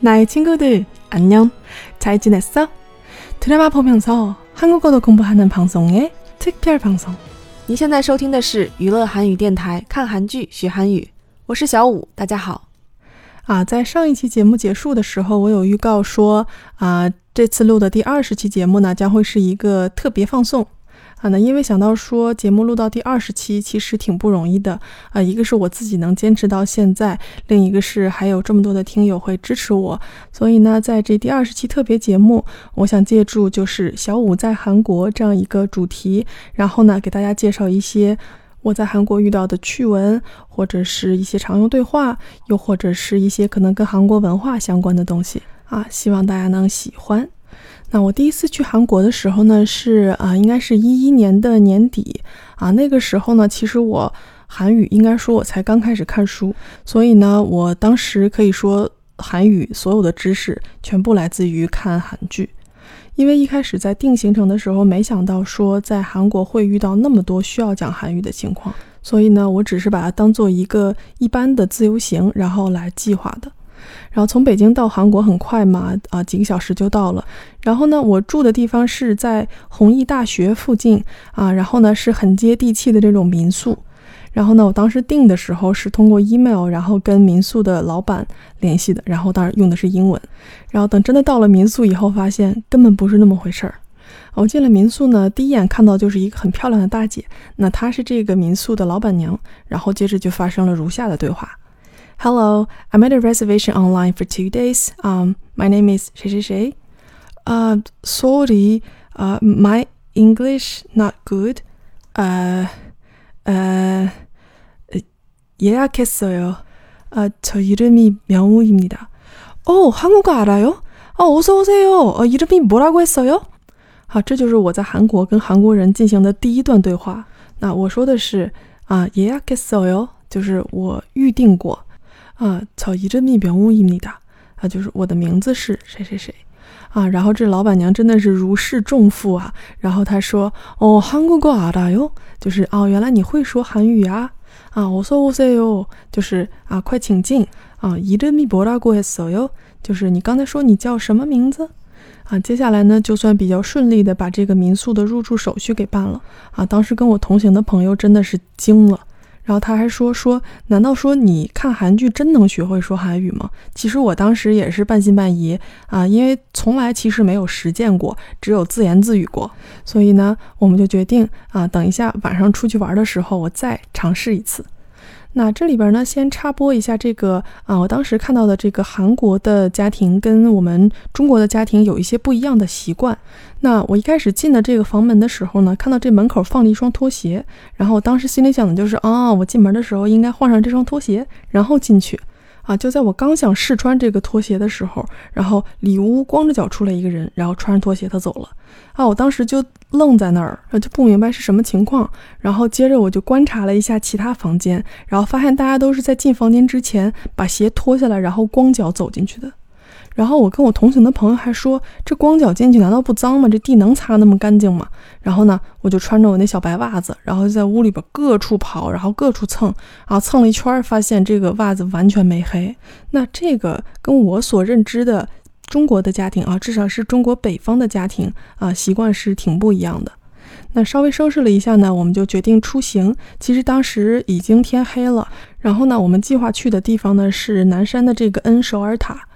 나의 친구들, 안녕. 잘 지냈어? 드라마 보면서 한국어도 공부하는 방송의 특별 방송. 你现在收听的是娱乐韩语电台，看韩剧学韩语。我是小五，大家好。啊，在上一期节目结束的时候，我有预告说啊，这次录的第二十期节目呢将会是一个特别放送。 啊，那因为想到说节目录到第二十期其实挺不容易的啊，一个是我自己能坚持到现在，另一个是还有这么多的听友会支持我，所以呢，在这第二十期特别节目，我想借助就是小五在韩国这样一个主题，然后呢，给大家介绍一些我在韩国遇到的趣闻，或者是一些常用对话，又或者是一些可能跟韩国文化相关的东西啊，希望大家能喜欢。那我第一次去韩国的时候呢，是啊，应该是一一年的年底啊。那个时候呢，其实我韩语应该说我才刚开始看书，所以呢，我当时可以说韩语所有的知识全部来自于看韩剧。因为一开始在定行程的时候，没想到说在韩国会遇到那么多需要讲韩语的情况，所以呢，我只是把它当做一个一般的自由行，然后来计划的。然后从北京到韩国很快嘛，啊，几个小时就到了。然后呢，我住的地方是在弘毅大学附近啊，然后呢是很接地气的这种民宿。然后呢，我当时订的时候是通过 email，然后跟民宿的老板联系的，然后当然用的是英文。然后等真的到了民宿以后，发现根本不是那么回事儿。我进了民宿呢，第一眼看到就是一个很漂亮的大姐，那她是这个民宿的老板娘。然后接着就发生了如下的对话。Hello, I made a reservation online for two days. Um, my name is 谁谁谁. Uh, sorry, uh, my English not good. Uh, uh, 예약했어요. 아, 저 이름이 명우입니다. 어, 한국어 알아요? 어, 어서 오세요. 어, 이름이 뭐라고 했어요? 好，这就是我在韩国跟韩国人进行的第一段对话。那我说的是啊，예약했어요，就是我预定过。 啊，草一阵密表物一米的啊，就是我的名字是谁谁谁啊。然后这老板娘真的是如释重负啊。然后她说：“哦，韩国过啊的哟，就是哦，原来你会说韩语啊啊。”我说：“我说哟，就是啊，快请进啊。”一阵密博拉过했어哟，就是你刚才说你叫什么名字啊？接下来呢，就算比较顺利的把这个民宿的入住手续给办了啊。当时跟我同行的朋友真的是惊了。然后他还说说，难道说你看韩剧真能学会说韩语吗？其实我当时也是半信半疑啊，因为从来其实没有实践过，只有自言自语过。所以呢，我们就决定啊，等一下晚上出去玩的时候，我再尝试一次。那这里边呢，先插播一下这个啊，我当时看到的这个韩国的家庭跟我们中国的家庭有一些不一样的习惯。那我一开始进的这个房门的时候呢，看到这门口放了一双拖鞋，然后我当时心里想的就是啊，我进门的时候应该换上这双拖鞋，然后进去。啊！就在我刚想试穿这个拖鞋的时候，然后里屋光着脚出来一个人，然后穿着拖鞋他走了。啊！我当时就愣在那儿，就不明白是什么情况。然后接着我就观察了一下其他房间，然后发现大家都是在进房间之前把鞋脱下来，然后光脚走进去的。然后我跟我同行的朋友还说：“这光脚进去难道不脏吗？这地能擦那么干净吗？”然后呢，我就穿着我那小白袜子，然后就在屋里边各处跑，然后各处蹭，然后蹭了一圈，发现这个袜子完全没黑。那这个跟我所认知的中国的家庭啊，至少是中国北方的家庭啊，习惯是挺不一样的。那稍微收拾了一下呢，我们就决定出行。其实当时已经天黑了，然后呢，我们计划去的地方呢是南山的这个恩首尔塔。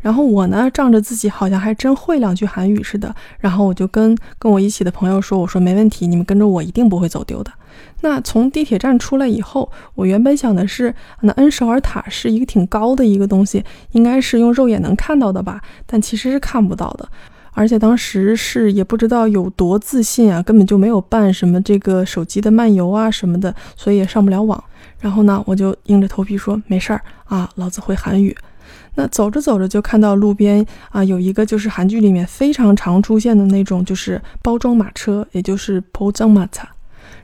然后我呢，仗着自己好像还真会两句韩语似的，然后我就跟跟我一起的朋友说：“我说没问题，你们跟着我一定不会走丢的。”那从地铁站出来以后，我原本想的是，那恩首尔塔是一个挺高的一个东西，应该是用肉眼能看到的吧？但其实是看不到的，而且当时是也不知道有多自信啊，根本就没有办什么这个手机的漫游啊什么的，所以也上不了网。然后呢，我就硬着头皮说：“没事儿啊，老子会韩语。”那走着走着就看到路边啊有一个就是韩剧里面非常常出现的那种就是包装马车，也就是포장마 차。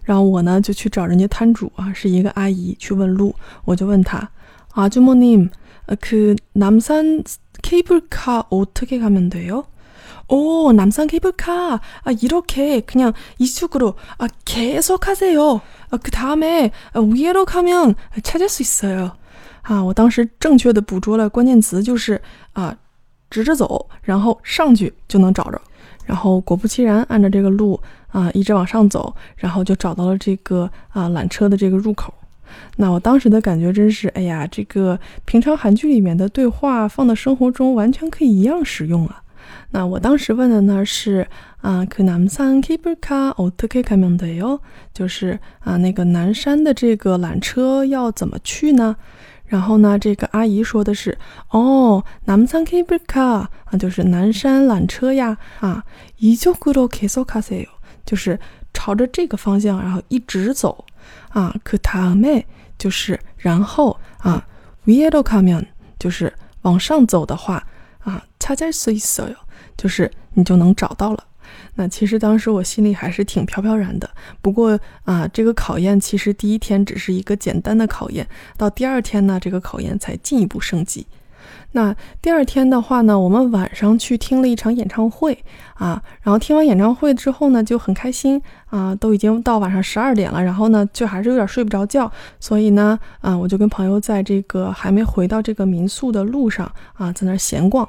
然后我呢就去找人家摊主啊，是一个阿姨去问路，我就问他아주머님그남산케이블카어떻게가면돼요오남산케이블카아이렇게그냥이쪽으로아계속하세요아그다음에위에로가면찾을수있어요 啊，我当时正确的捕捉了关键词，就是啊， 直着走，然后上去就能找着。然后果不其然，按照这个路啊一直往上走，然后就找到了这个啊缆车的这个入口。那我当时的感觉真是，哎呀，这个平常韩剧里面的对话放到生活中完全可以一样使用啊。那我当时问的呢是啊，그남산케이블카어떻게가면돼 요？ 就是啊，那个南山的这个缆车要怎么去呢？ 然后呢，这个阿姨说的是哦，南山케이블카啊，就是南山缆车呀啊，이쪽으로계속가세 요， 就是朝着这个方向，然后一直走啊。그다음에就是然后啊，위에로가면就是往上走的话啊，찾을수있어 요， 就是你就能找到了。 那其实当时我心里还是挺飘飘然的。不过啊，这个考验其实第一天只是一个简单的考验，到第二天呢，这个考验才进一步升级。那第二天的话呢，我们晚上去听了一场演唱会啊，然后听完演唱会之后呢，就很开心啊，都已经到晚上十二点了，然后呢，就还是有点睡不着觉，所以呢，啊，我就跟朋友在这个还没回到这个民宿的路上啊，在那闲逛。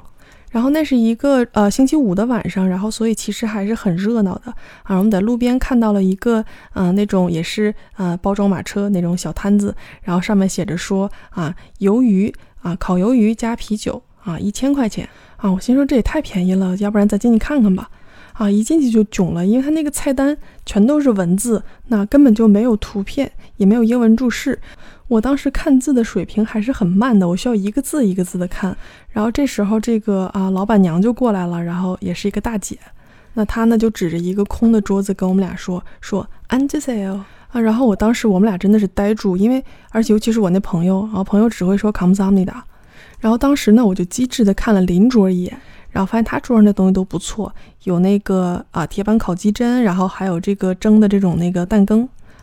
然后那是一个呃星期五的晚上，然后所以其实还是很热闹的啊。我们在路边看到了一个嗯那种也是呃包装马车那种小摊子，然后上面写着说啊鱿鱼啊烤鱿鱼加啤酒啊一千块钱啊。我心说这也太便宜了，要不然咱进去看看吧。啊一进去就囧了，因为它那个菜单全都是文字，那根本就没有图片，也没有英文注释。我当时看字的水平还是很慢的，我需要一个字一个字的看。然后这时候，这个啊老板娘就过来了，然后也是一个大姐。那她呢就指着一个空的桌子跟我们俩说：“说安吉塞哦啊。”然后我当时我们俩真的是呆住，因为而且尤其是我那朋友，然后朋友只会说 come s 的。然后当时呢，我就机智的看了邻桌一眼，然后发现他桌上的东西都不错，有那个啊铁板烤鸡胗，然后还有这个蒸的这种那个蛋羹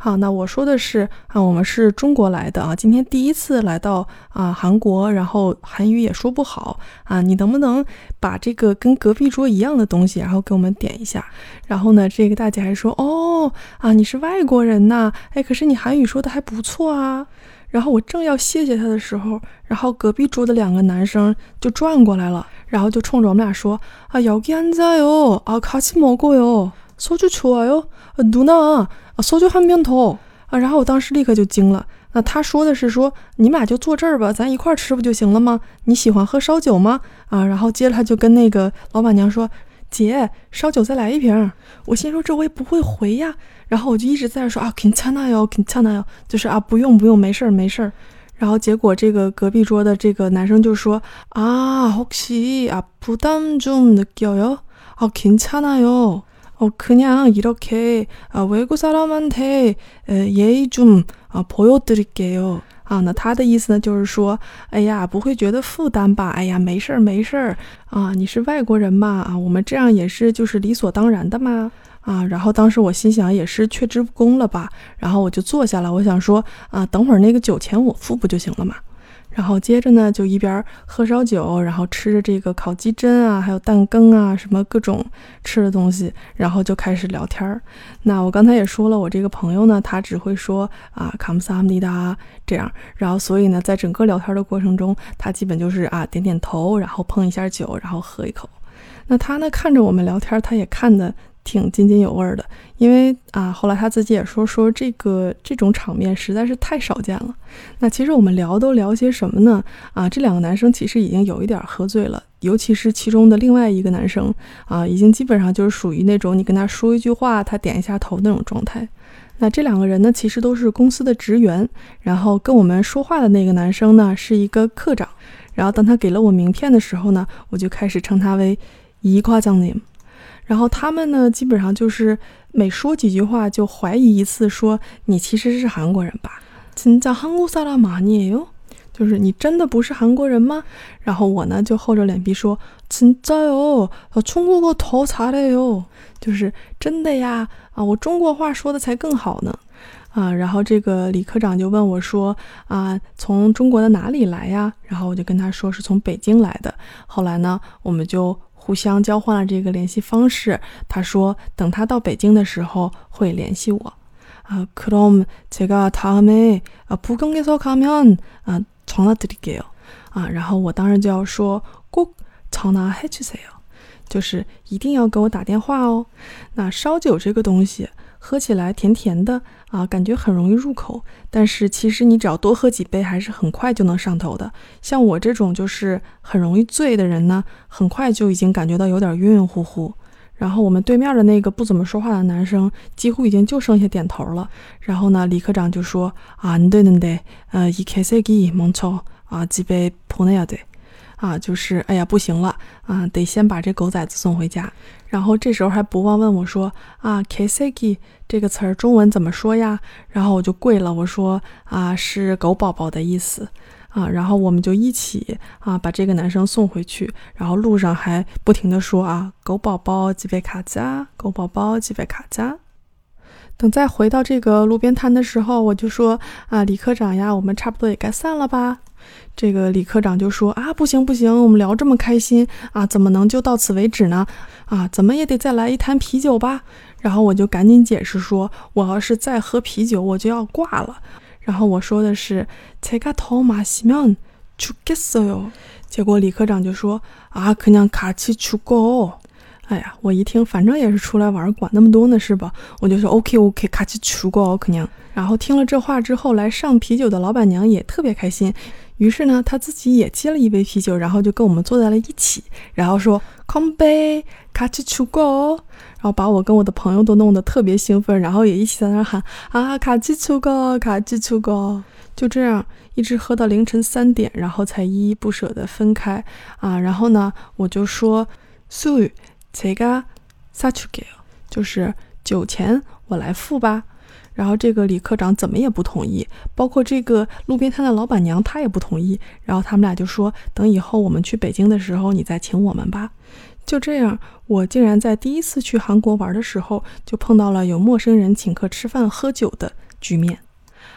好，那我说的是啊，我们是中国来的啊，今天第一次来到啊韩国，然后韩语也说不好啊，你能不能把这个跟隔壁桌一样的东西，然后给我们点一下？然后呢，这个大姐还说哦啊，你是外国人呐，哎，可是你韩语说的还不错啊。然后我正要谢谢他的时候，然后隔壁桌的两个男生就转过来了，然后就冲着我们俩说啊，여기앉아요아같이먹어요 소주좋아요누나搜就汉边头啊，然后我当时立刻就惊了。那他说的是说你们俩就坐这儿吧，咱一块儿吃不就行了吗？你喜欢喝烧酒吗？啊，然后接着他就跟那个老板娘说：“姐，烧酒再来一瓶。”我心说这我也不会回呀，然后我就一直在说啊，괜찮아 요， 괜찮아 요， 就是啊，不用不用，没事儿没事儿。然后结果这个隔壁桌的这个男生就说啊，혹시아부담좀느껴요아괜찮 아 요。 哦，그냥이렇게아외국사람한테예의좀아보여드릴게요啊，那他的意思呢，就是说，哎呀，不会觉得负担吧？哎呀，没事儿没事儿啊，你是外国人嘛啊，我们这样也是就是理所当然的嘛啊。然后当时我心想，也是却之不恭了吧？然后我就坐下了，我想说啊，等会儿那个酒钱我付不就行了嘛？ 然后接着呢，就一边喝烧酒，然后吃着这个烤鸡胗啊，还有蛋羹啊，什么各种吃的东西，然后就开始聊天儿。那我刚才也说了，我这个朋友呢，他只会说啊，卡姆萨姆尼达这样，然后所以呢，在整个聊天的过程中，他基本就是啊，点点头，然后碰一下酒，然后喝一口。那他呢，看着我们聊天，他也看的。挺津津有味的，因为啊，后来他自己也说说这个这种场面实在是太少见了。那其实我们聊都聊些什么呢？啊，这两个男生其实已经有一点喝醉了，尤其是其中的另外一个男生啊，已经基本上就是属于那种你跟他说一句话，他点一下头那种状态。那这两个人呢，其实都是公司的职员，然后跟我们说话的那个男生呢是一个科长，然后当他给了我名片的时候呢，我就开始称他为一夸将领。然后他们呢，基本上就是每说几句话就怀疑一次，说你其实是韩国人吧？진짜한국사람아니에요就是你真的不是韩国人吗？然后我呢就厚着脸皮说진짜요중국어더잘해 요， 就是真的呀啊，我中国话说的才更好呢。 啊，然后这个李科长就问我说：“啊，从中国的哪里来呀？”然后我就跟他说是从北京来的。后来呢，我们就 互相交换了这个联系方式。他说等他到北京的时候会联系我。啊，그럼제가다음에아부경에서가면아전화드릴게요啊，然后我当然就要说꼭전화해주세요，就是一定要给我打电话哦。那烧酒这个东西。 喝起来甜甜的啊，感觉很容易入口。但是其实你只要多喝几杯，还是很快就能上头的。像我这种就是很容易醉的人呢，很快就已经感觉到有点晕晕乎乎。然后我们对面的那个不怎么说话的男生，几乎已经就剩下点头了。然后呢，李科长就说啊，你对你对，呃，一开司机蒙错啊，几杯普内亚对。啊，就是哎呀，不行了啊，得先把这狗崽子送回家。然后这时候还不忘问我说啊，Kiseki 这个词儿中文怎么说呀？然后我就跪了，我说啊，是狗宝宝的意思啊。然后我们就一起啊把这个男生送回去。然后路上还不停的说啊，狗宝宝吉贝卡加，狗宝宝吉贝卡加。等再回到这个路边摊的时候，我就说啊，李科长呀，我们差不多也该散了吧。这个李科长就说啊，不行不行，我们聊这么开心啊，怎么能就到此为止呢？啊，怎么也得再来一坛啤酒吧。然后我就赶紧解释说，我要是再喝啤酒，我就要挂了。然后我说的是，제가더마시면죽겠어 요。 结果李科长就说啊，그냥같이죽 어。 哎呀，我一听，反正也是出来玩，管那么多呢，是吧？我就说 OK OK，卡起出国哦，可娘。然后听了这话之后，来上啤酒的老板娘也特别开心。于是呢，她自己也接了一杯啤酒，然后就跟我们坐在了一起，然后说空杯，卡起出国哦。然后把我跟我的朋友都弄得特别兴奋，然后也一起在那喊啊，卡起出国，卡起出国。就这样一直喝到凌晨三点，然后才依依不舍的分开啊。然后呢，我就说，所以。这个撒出给，就是酒钱我来付吧。然后这个李科长怎么也不同意，包括这个路边摊的老板娘，她也不同意。然后他们俩就说：“等以后我们去北京的时候，你再请我们吧。”就这样，我竟然在第一次去韩国玩的时候，就碰到了有陌生人请客吃饭喝酒的局面。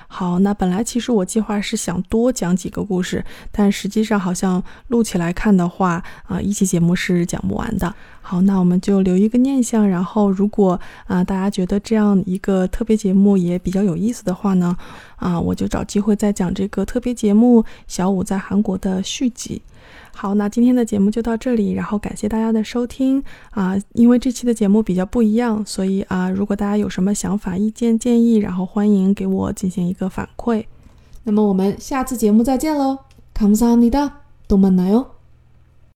好，那本来其实我计划是想多讲几个故事，但实际上好像录起来看的话，啊，一期节目是讲不完的。好，那我们就留一个念想，然后如果啊大家觉得这样一个特别节目也比较有意思的话呢，啊，我就找机会再讲这个特别节目《小五在韩国》的续集。好，那今天的节目就到这里，然后感谢大家的收听啊！因为这期的节目比较不一样，所以啊，如果大家有什么想法、意见、建议，然后欢迎给我进行一个反馈。那么我们下次节目再见喽，감사합니 다， 또 만나요。